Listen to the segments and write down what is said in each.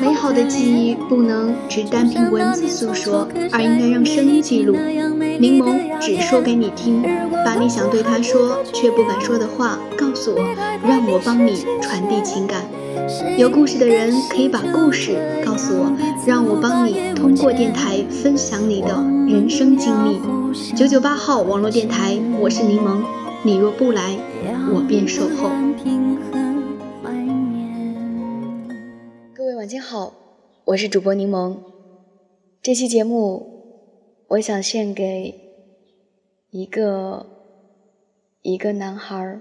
美好的记忆不能只单凭文字诉说，而应该让声音记录。柠檬只说给你听，把你想对他说却不敢说的话告诉我，让我帮你传递情感。有故事的人可以把故事告诉我，让我帮你通过电台分享你的人生经历。九九八号网络电台，我是柠檬，你若不来，我便守候。各位晚间好，我是主播柠檬。这期节目，我想献给一个一个男孩。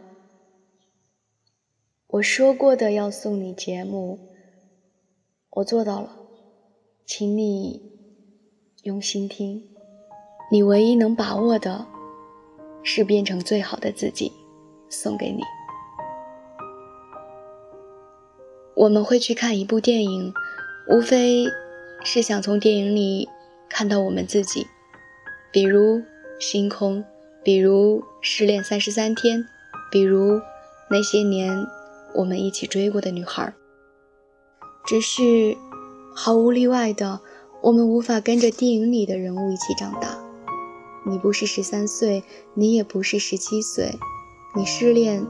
我说过的要送你节目，我做到了，请你用心听。你唯一能把握的，是变成最好的自己，送给你。我们会去看一部电影，无非是想从电影里看到我们自己，比如星空，比如失恋三十三天，比如那些年。我们一起追过的女孩，只是毫无例外的，我们无法跟着电影里的人物一起长大。你不是十三岁，你也不是十七岁，你失恋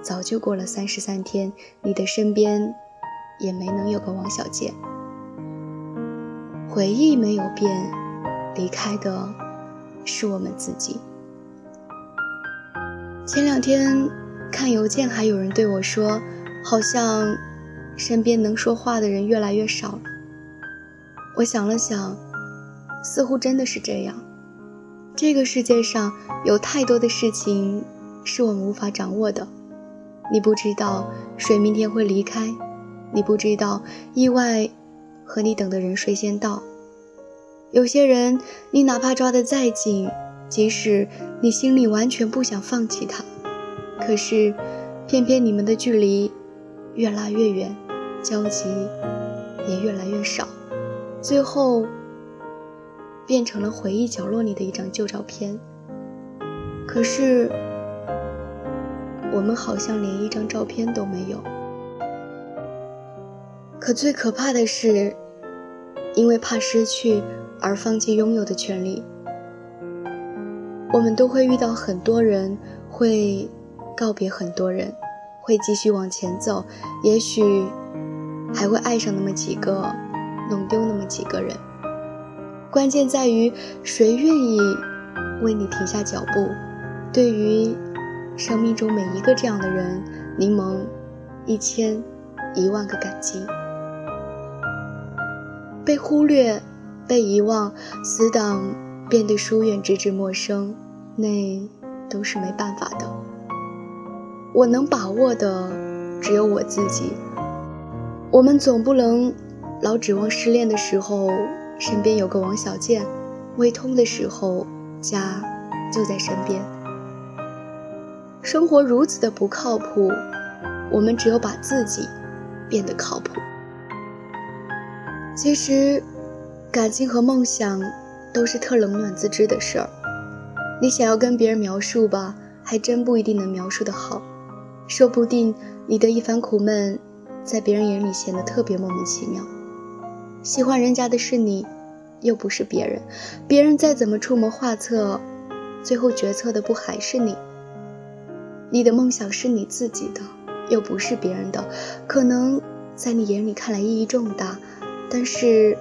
早就过了三十三天，你的身边也没能有个王小贱。回忆没有变，离开的是我们自己。前两天。看邮件，还有人对我说，好像身边能说话的人越来越少了。我想了想，似乎真的是这样。这个世界上有太多的事情是我们无法掌握的。你不知道谁明天会离开，你不知道意外和你等的人谁先到。有些人，你哪怕抓得再紧，即使你心里完全不想放弃他。可是，偏偏你们的距离越拉越远，交集也越来越少，最后变成了回忆角落里的一张旧照片。可是，我们好像连一张照片都没有。可最可怕的是，因为怕失去而放弃拥有的权利。我们都会遇到很多人，会。告别很多人，会继续往前走，也许还会爱上那么几个，弄丢那么几个人。关键在于谁愿意为你停下脚步。对于生命中每一个这样的人，柠檬一千一万个感激。被忽略，被遗忘，死党变得疏远，直至陌生，那都是没办法的。我能把握的只有我自己。我们总不能老指望失恋的时候身边有个王小贱，胃痛的时候家就在身边。生活如此的不靠谱，我们只有把自己变得靠谱。其实，感情和梦想都是特冷暖自知的事儿。你想要跟别人描述吧，还真不一定能描述的好。说不定你的一番苦闷，在别人眼里显得特别莫名其妙。喜欢人家的是你，又不是别人。别人再怎么出谋划策，最后决策的不还是你？你的梦想是你自己的，又不是别人的。可能在你眼里看来意义重大，但是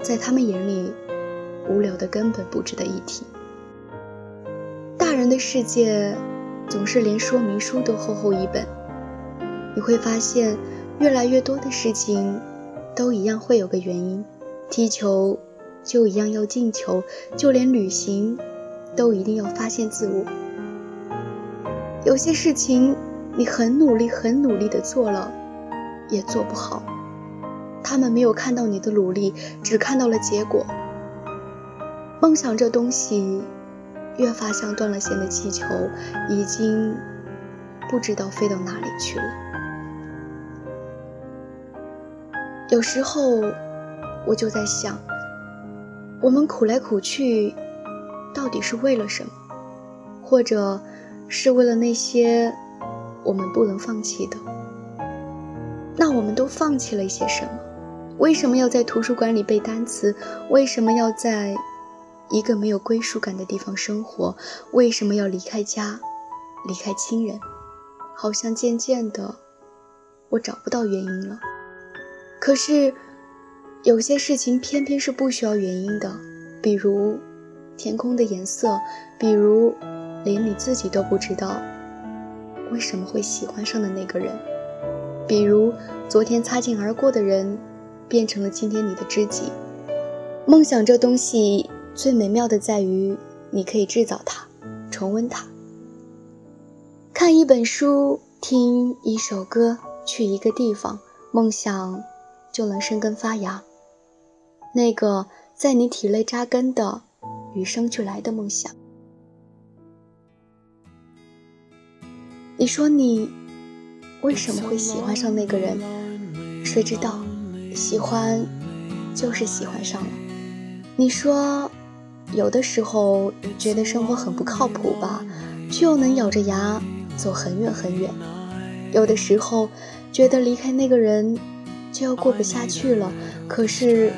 在他们眼里，无聊的根本不值得一提。大人的世界。总是连说明书都厚厚一本，你会发现，越来越多的事情，都一样会有个原因。踢球就一样要进球，就连旅行，都一定要发现自我。有些事情，你很努力、很努力的做了，也做不好。他们没有看到你的努力，只看到了结果。梦想这东西。越发像断了线的气球，已经不知道飞到哪里去了。有时候我就在想，我们苦来苦去，到底是为了什么？或者是为了那些我们不能放弃的。那我们都放弃了一些什么？为什么要在图书馆里背单词？为什么要在一个没有归属感的地方生活？为什么要离开家，离开亲人？好像渐渐的，我找不到原因了。可是，有些事情偏偏是不需要原因的，比如天空的颜色，比如连你自己都不知道为什么会喜欢上的那个人，比如昨天擦肩而过的人。变成了今天你的知己。梦想这东西最美妙的在于，你可以制造它，重温它。看一本书，听一首歌，去一个地方，梦想就能生根发芽。那个在你体内扎根的，与生俱来的梦想。你说你为什么会喜欢上那个人？谁知道？喜欢，就是喜欢上了。你说，有的时候觉得生活很不靠谱吧，却又能咬着牙走很远很远；有的时候觉得离开那个人就要过不下去了，可是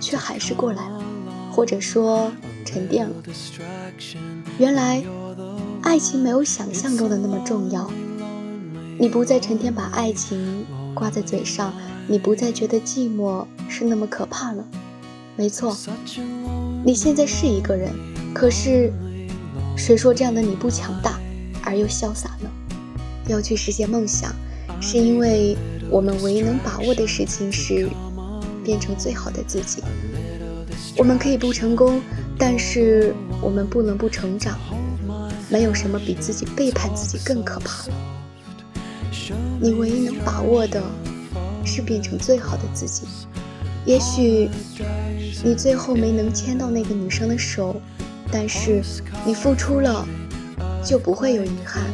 却还是过来了，或者说沉淀了。原来，爱情没有想象中的那么重要。你不再成天把爱情挂在嘴上。你不再觉得寂寞是那么可怕了，没错，你现在是一个人，可是，谁说这样的你不强大而又潇洒呢？要去实现梦想，是因为我们唯一能把握的事情是变成最好的自己。我们可以不成功，但是我们不能不成长。没有什么比自己背叛自己更可怕了。你唯一能把握的。是变成最好的自己。也许你最后没能牵到那个女生的手，但是你付出了，就不会有遗憾。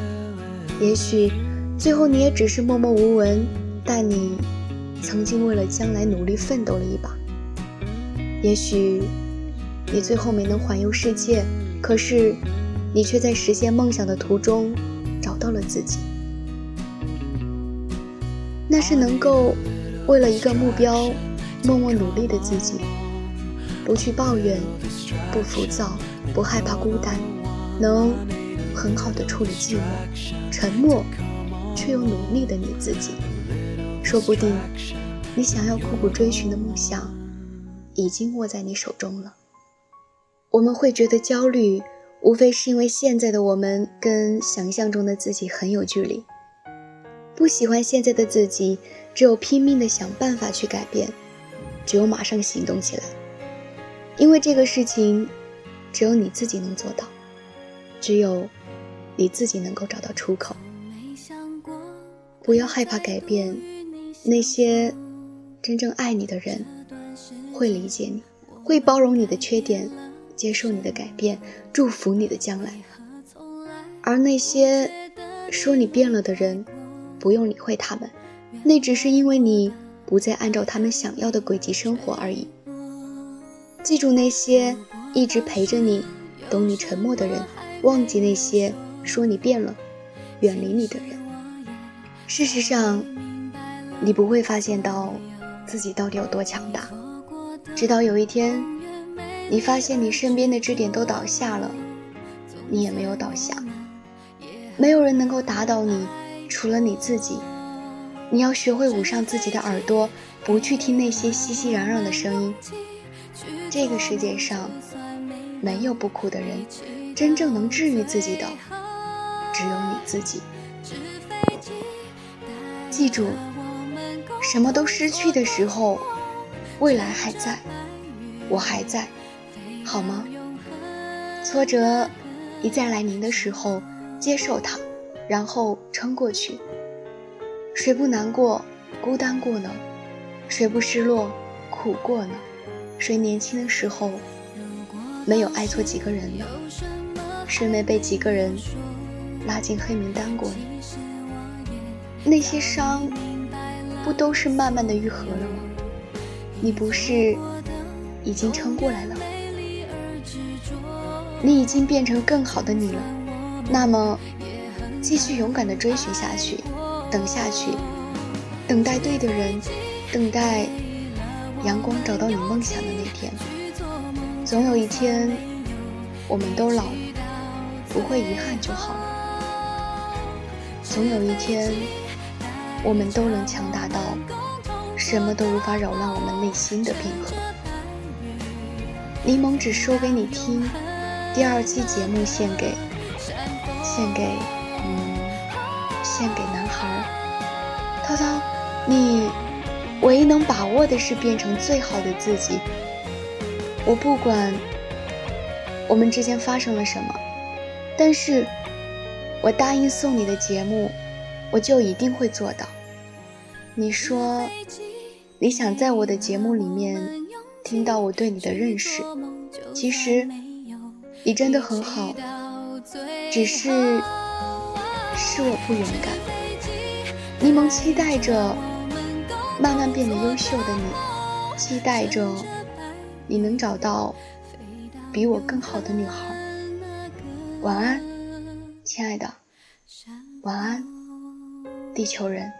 也许最后你也只是默默无闻，但你曾经为了将来努力奋斗了一把。也许你最后没能环游世界，可是你却在实现梦想的途中找到了自己。那是能够为了一个目标默默努力的自己，不去抱怨，不浮躁，不害怕孤单，能很好的处理寂寞，沉默却又努力的你自己。说不定，你想要苦苦追寻的梦想，已经握在你手中了。我们会觉得焦虑，无非是因为现在的我们跟想象中的自己很有距离。不喜欢现在的自己，只有拼命的想办法去改变，只有马上行动起来，因为这个事情，只有你自己能做到，只有你自己能够找到出口。不要害怕改变，那些真正爱你的人会理解你，会包容你的缺点，接受你的改变，祝福你的将来。而那些说你变了的人，不用理会他们，那只是因为你不再按照他们想要的轨迹生活而已。记住那些一直陪着你、懂你沉默的人，忘记那些说你变了、远离你的人。事实上，你不会发现到自己到底有多强大，直到有一天，你发现你身边的支点都倒下了，你也没有倒下，没有人能够打倒你。除了你自己，你要学会捂上自己的耳朵，不去听那些熙熙攘攘的声音。这个世界上没有不哭的人，真正能治愈自己的只有你自己。记住，什么都失去的时候，未来还在，我还在，好吗？挫折一再来临的时候，接受它。然后撑过去。谁不难过、孤单过呢？谁不失落、苦过呢？谁年轻的时候没有爱错几个人呢？谁没被几个人拉进黑名单过呢？那些伤，不都是慢慢的愈合了吗？你不是已经撑过来了？你已经变成更好的你了。那么。继续勇敢地追寻下去，等下去，等待对的人，等待阳光找到你梦想的那天。总有一天，我们都老了，不会遗憾就好了。总有一天，我们都能强大到什么都无法扰乱我们内心的平和。柠檬只说给你听，第二季节目献给，献给，唯一能把握的是变成最好的自己。我不管我们之间发生了什么，但是我答应送你的节目，我就一定会做到。你说你想在我的节目里面。听到我对你的认识，其实你真的很好，只是是我不勇敢。柠檬期待着慢慢变得优秀的你，期待着你能找到比我更好的女孩。晚安，亲爱的，晚安，地球人。